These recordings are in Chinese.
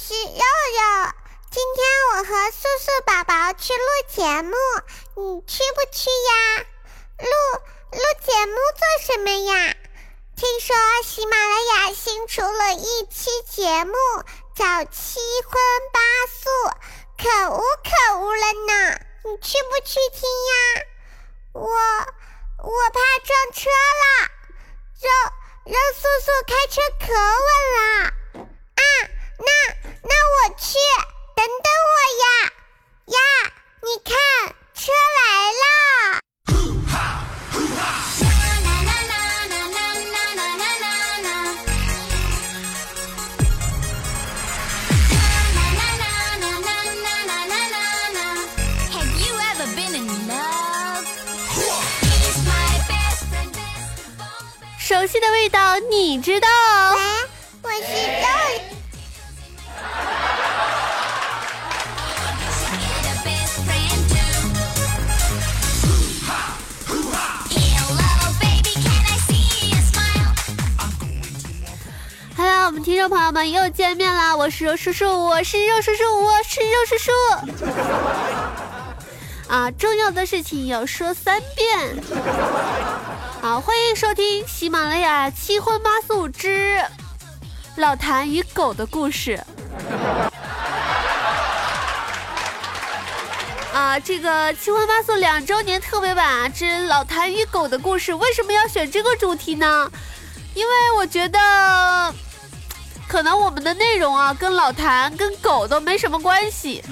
是肉肉。今天我和素素宝宝去录节目，你去不去呀？录录节目做什么呀？听说喜马拉雅新出了一期节目，叫《七荤八素》，可恶可恶了呢！你去不去听呀？我我怕撞车了，让让素素开车可稳了！那那我去。等等我呀呀！你看，车来了！熟悉的味道，你知道？朋友们又见面了，我是肉叔叔，我是肉叔叔，我是肉叔叔。啊，重要的事情要说三遍。好，欢迎收听喜马拉雅七荤八素之老谭与狗的故事。啊，这个七荤八素两周年特别版之老谭与狗的故事，为什么要选这个主题呢？因为我觉得。可能我们的内容啊，跟老谭、跟狗都没什么关系，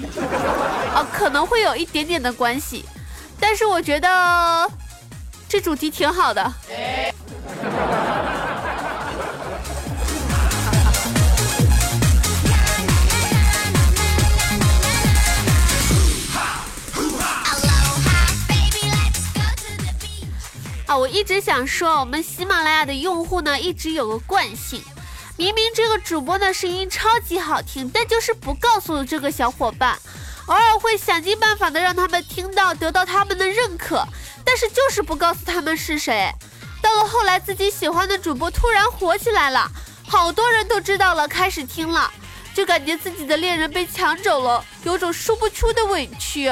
啊，可能会有一点点的关系，但是我觉得这主题挺好的。啊，我一直想说，我们喜马拉雅的用户呢，一直有个惯性。明明这个主播的声音超级好听，但就是不告诉这个小伙伴，偶尔会想尽办法的让他们听到，得到他们的认可，但是就是不告诉他们是谁。到了后来，自己喜欢的主播突然火起来了，好多人都知道了，开始听了，就感觉自己的恋人被抢走了，有种说不出的委屈。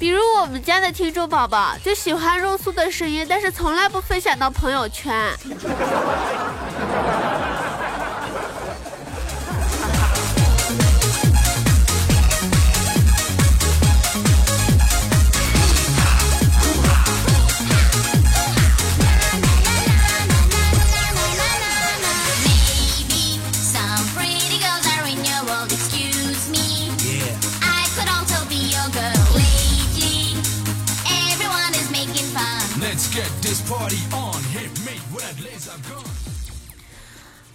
比如我们家的听众宝宝就喜欢肉素的声音，但是从来不分享到朋友圈。Get this party on hit me with a laser gun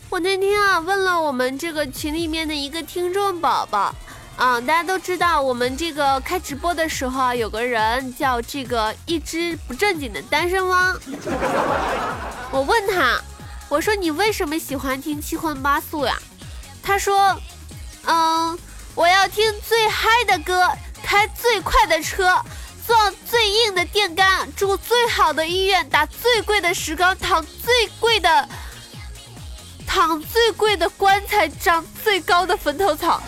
我那天啊问了我们这个群里面的一个听众宝宝，啊，大家都知道我们这个开直播的时候啊，有个人叫这个一只不正经的单身汪。我问他，我说你为什么喜欢听七荤八素呀？他说，嗯，我要听最嗨的歌，开最快的车。做最硬的电杆，住最好的医院，打最贵的石膏，躺最贵的躺最贵的棺材，长最高的坟头草。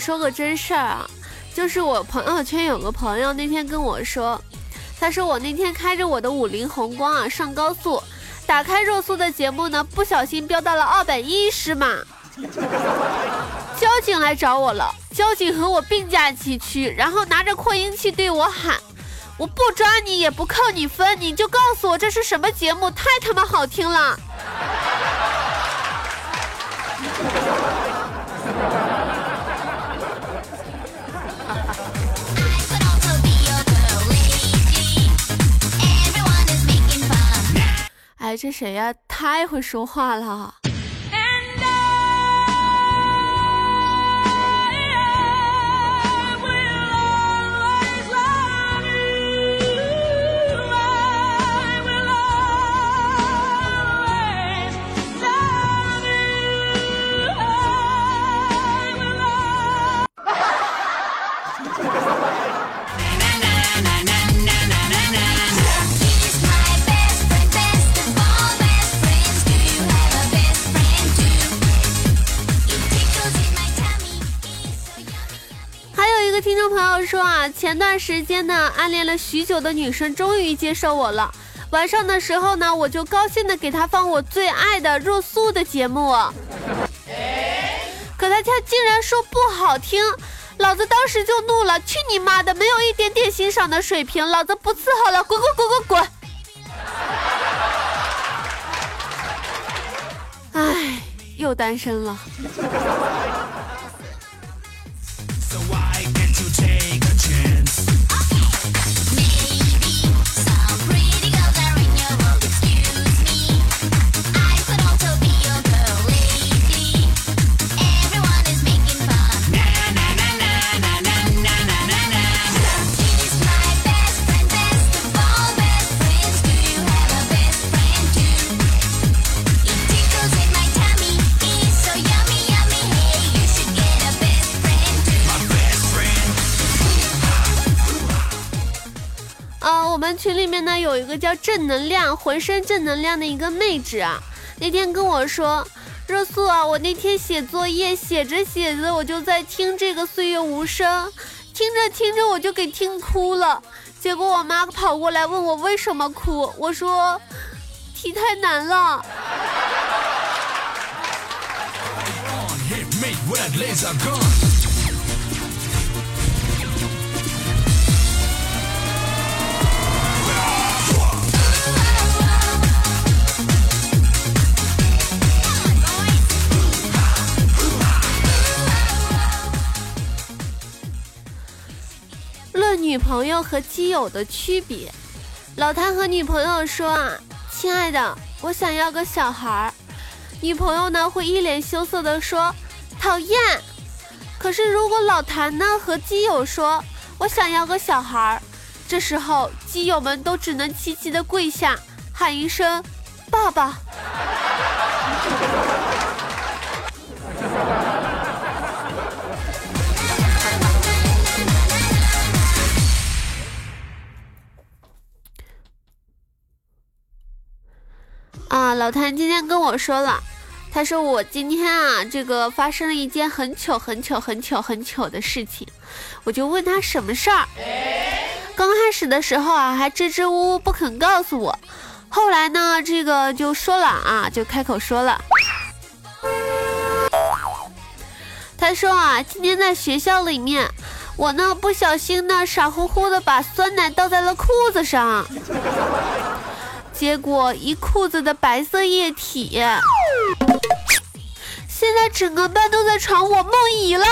说个真事儿啊，就是我朋友圈有个朋友那天跟我说，他说我那天开着我的五菱宏光啊上高速，打开肉素的节目呢，不小心飙到了二百一十码，交警来找我了，交警和我并驾齐驱，然后拿着扩音器对我喊，我不抓你也不扣你分，你就告诉我这是什么节目，太他妈好听了。哎这谁呀？太会说话了。朋友说啊，前段时间呢，暗恋了许久的女生终于接受我了。晚上的时候呢，我就高兴的给她放我最爱的若素的节目，可她竟然说不好听，老子当时就怒了，去你妈的，没有一点点欣赏的水平，老子不伺候了，滚滚滚滚滚！哎，又单身了。有一个叫正能量，浑身正能量的一个妹纸啊，那天跟我说，热素啊，我那天写作业写着写着，我就在听这个岁月无声，听着听着我就给听哭了，结果我妈跑过来问我为什么哭，我说题太难了。女朋友和基友的区别，老谭和女朋友说啊，亲爱的，我想要个小孩儿。女朋友呢会一脸羞涩的说，讨厌。可是如果老谭呢和基友说，我想要个小孩儿，这时候基友们都只能齐齐的跪下，喊一声爸爸。啊，老谭今天跟我说了，他说我今天啊，这个发生了一件很糗、很糗、很糗、很糗的事情，我就问他什么事儿。刚开始的时候啊，还支支吾吾不肯告诉我，后来呢，这个就说了啊，就开口说了。他说啊，今天在学校里面，我呢不小心呢傻乎乎的把酸奶倒在了裤子上。结果一裤子的白色液体，现在整个班都在传我梦遗了。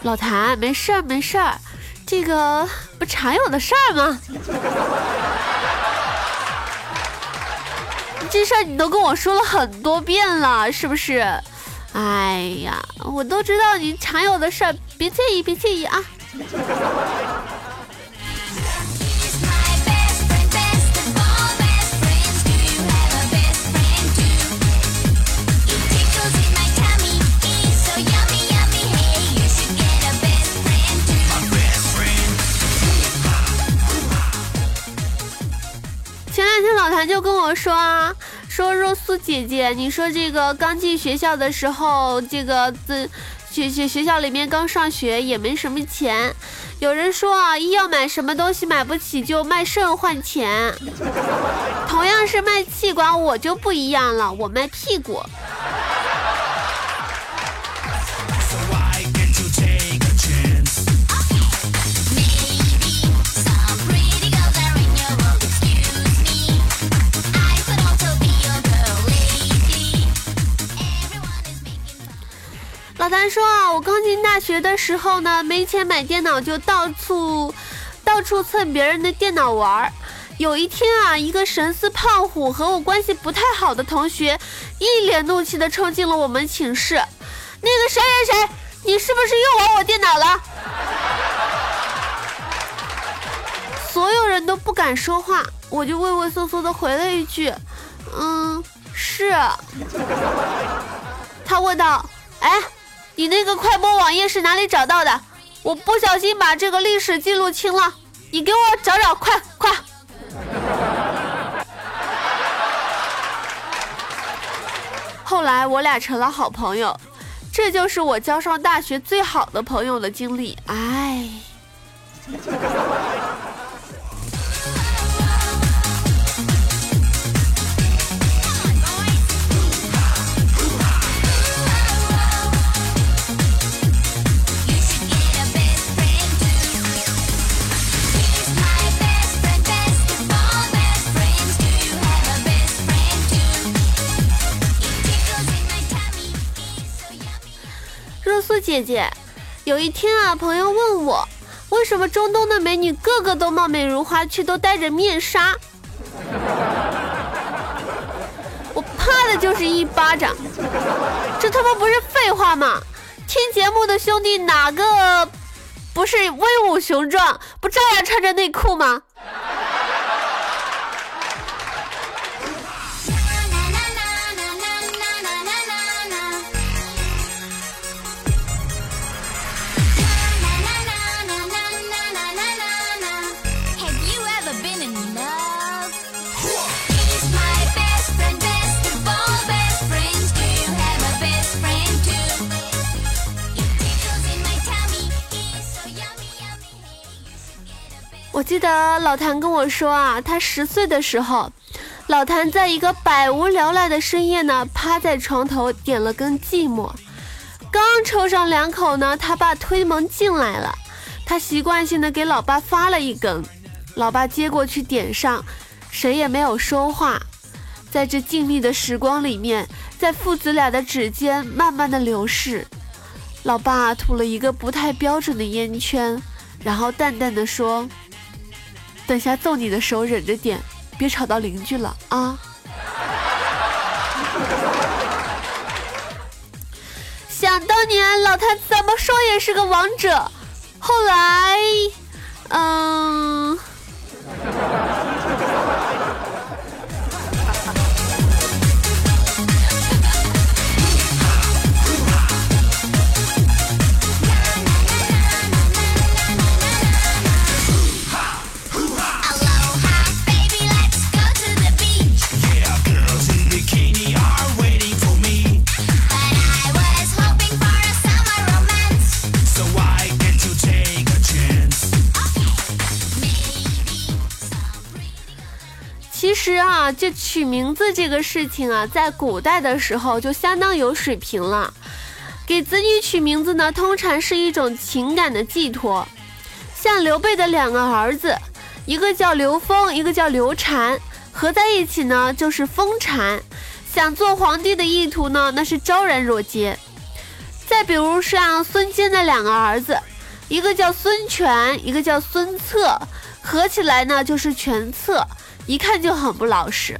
老谭，没事儿没事儿，这个不常有的事儿吗？这事儿你都跟我说了很多遍了，是不是？哎呀，我都知道你常有的事儿，别介意别介意啊。就跟我说啊，说若素姐姐，你说这个刚进学校的时候，这个这学学学校里面刚上学也没什么钱，有人说啊，一要买什么东西买不起就卖肾换钱，同样是卖器官，我就不一样了，我卖屁股。老谭说啊，我刚进大学的时候呢，没钱买电脑，就到处到处蹭别人的电脑玩儿。有一天啊，一个神似胖虎和我关系不太好的同学，一脸怒气的冲进了我们寝室。那个谁谁谁，你是不是又玩我电脑了？所有人都不敢说话，我就畏畏缩缩的回了一句：“嗯，是。”他问道：“哎，你那个快播网页是哪里找到的？我不小心把这个历史记录清了，你给我找找，快快！” 后来我俩成了好朋友，这就是我交上大学最好的朋友的经历。哎。姐姐，有一天啊，朋友问我，为什么中东的美女个个都貌美如花，却都戴着面纱？我怕的就是一巴掌，这他妈不是废话吗？听节目的兄弟哪个不是威武雄壮，不照样穿着内裤吗？记得老谭跟我说啊，他十岁的时候，老谭在一个百无聊赖的深夜呢，趴在床头点了根寂寞，刚抽上两口呢，他爸推门进来了，他习惯性的给老爸发了一根，老爸接过去点上，谁也没有说话，在这静谧的时光里面，在父子俩的指尖慢慢的流逝，老爸吐了一个不太标准的烟圈，然后淡淡的说。等下揍你的时候忍着点，别吵到邻居了啊！想当年老太怎么说也是个王者，后来，嗯。实啊，这取名字这个事情啊，在古代的时候就相当有水平了。给子女取名字呢，通常是一种情感的寄托。像刘备的两个儿子，一个叫刘封，一个叫刘禅，合在一起呢就是封禅。想做皇帝的意图呢，那是昭然若揭。再比如像孙坚的两个儿子，一个叫孙权，一个叫孙策，合起来呢就是权策。一看就很不老实，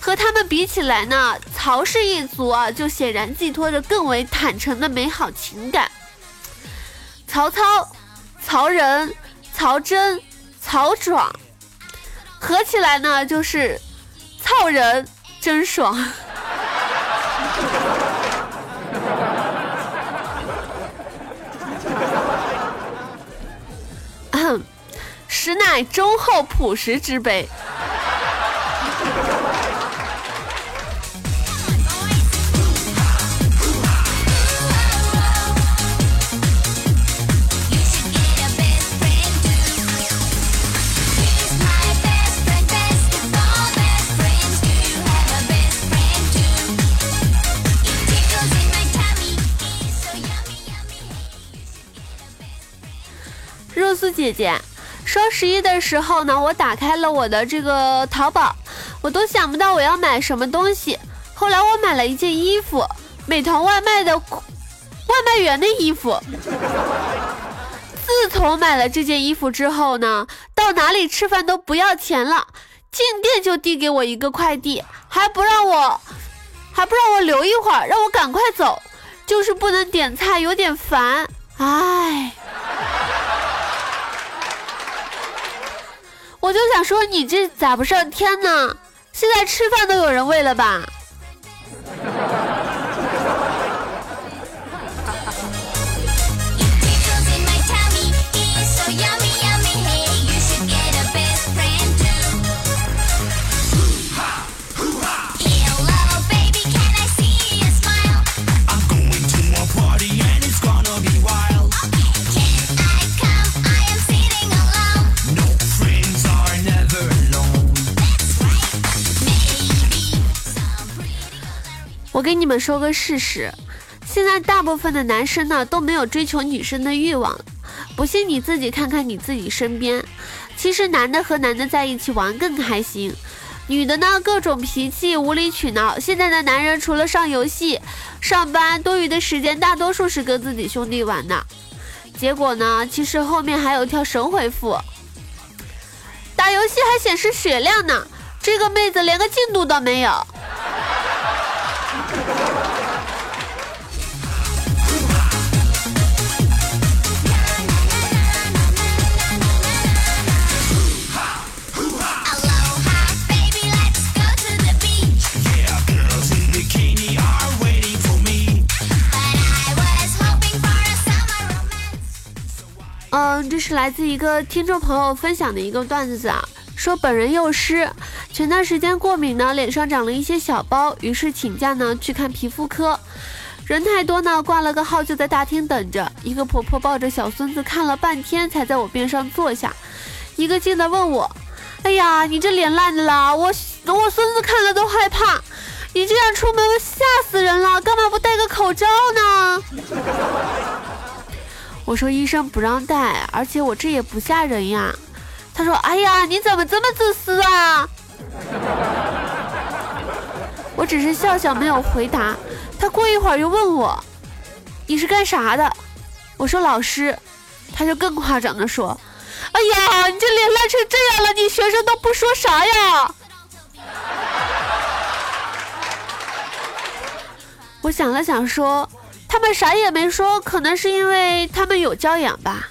和他们比起来呢，曹氏一族啊，就显然寄托着更为坦诚的美好情感。曹操、曹仁、曹真、曹爽，合起来呢就是曹仁真爽。实乃忠厚朴实之辈。肉丝姐姐。双十一的时候呢，我打开了我的这个淘宝，我都想不到我要买什么东西。后来我买了一件衣服，美团外卖的外卖员的衣服。自从买了这件衣服之后呢，到哪里吃饭都不要钱了，进店就递给我一个快递，还不让我，还不让我留一会儿，让我赶快走，就是不能点菜，有点烦。唉，我就想说你这咋不上天呢？现在吃饭都有人喂了吧？我给你们说个事实，现在大部分的男生呢都没有追求女生的欲望，不信你自己看看你自己身边。其实男的和男的在一起玩更开心，女的呢各种脾气无理取闹。现在的男人除了上游戏、上班，多余的时间大多数是跟自己兄弟玩的。结果呢，其实后面还有条神回复，打游戏还显示血量呢，这个妹子连个进度都没有。来自一个听众朋友分享的一个段子啊，说本人幼师，前段时间过敏呢，脸上长了一些小包，于是请假呢去看皮肤科，人太多呢，挂了个号就在大厅等着。一个婆婆抱着小孙子看了半天，才在我边上坐下，一个劲的问我：“哎呀，你这脸烂的啦，我我孙子看了都害怕，你这样出门吓死人了，干嘛不戴个口罩呢？”我说医生不让戴，而且我这也不吓人呀。他说：“哎呀，你怎么这么自私啊？”我只是笑笑没有回答。他过一会儿又问我：“你是干啥的？”我说：“老师。”他就更夸张的说：“哎呀，你这脸烂成这样了，你学生都不说啥呀？”我想了想说。他们啥也没说，可能是因为他们有教养吧。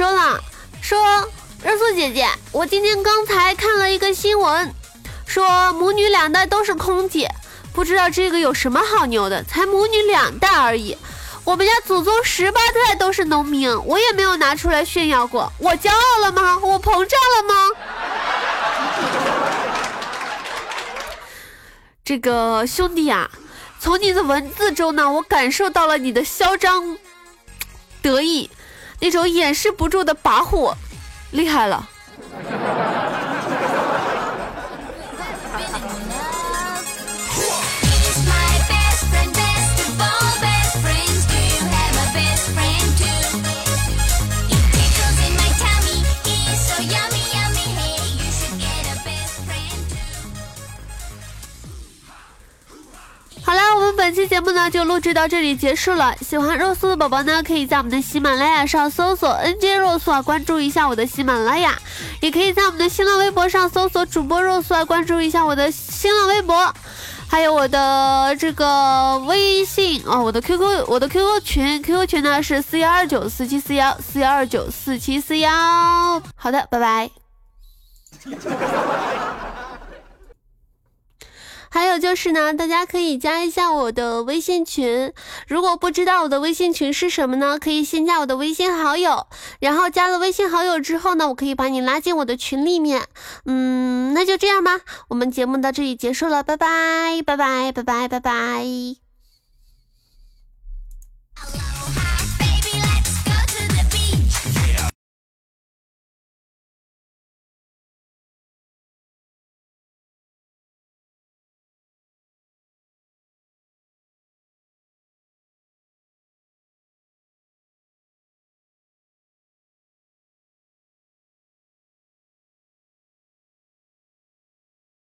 说了，说热素姐姐，我今天刚才看了一个新闻，说母女两代都是空姐，不知道这个有什么好牛的，才母女两代而已。我们家祖宗十八代都是农民，我也没有拿出来炫耀过，我骄傲了吗？我膨胀了吗？这个兄弟啊，从你的文字中呢，我感受到了你的嚣张得意。那种掩饰不住的跋扈，厉害了。本期节目呢就录制到这里结束了。喜欢肉素的宝宝呢，可以在我们的喜马拉雅上搜索 “nj 肉素”啊，关注一下我的喜马拉雅；也可以在我们的新浪微博上搜索主播肉素啊，关注一下我的新浪微博，还有我的这个微信哦，我的 QQ，我的 QQ 群，QQ 群呢是四幺二九四七四幺四幺二九四七四幺。好的，拜拜。还有就是呢，大家可以加一下我的微信群。如果不知道我的微信群是什么呢？可以先加我的微信好友，然后加了微信好友之后呢，我可以把你拉进我的群里面。嗯，那就这样吧，我们节目到这里结束了，拜拜，拜拜，拜拜，拜拜。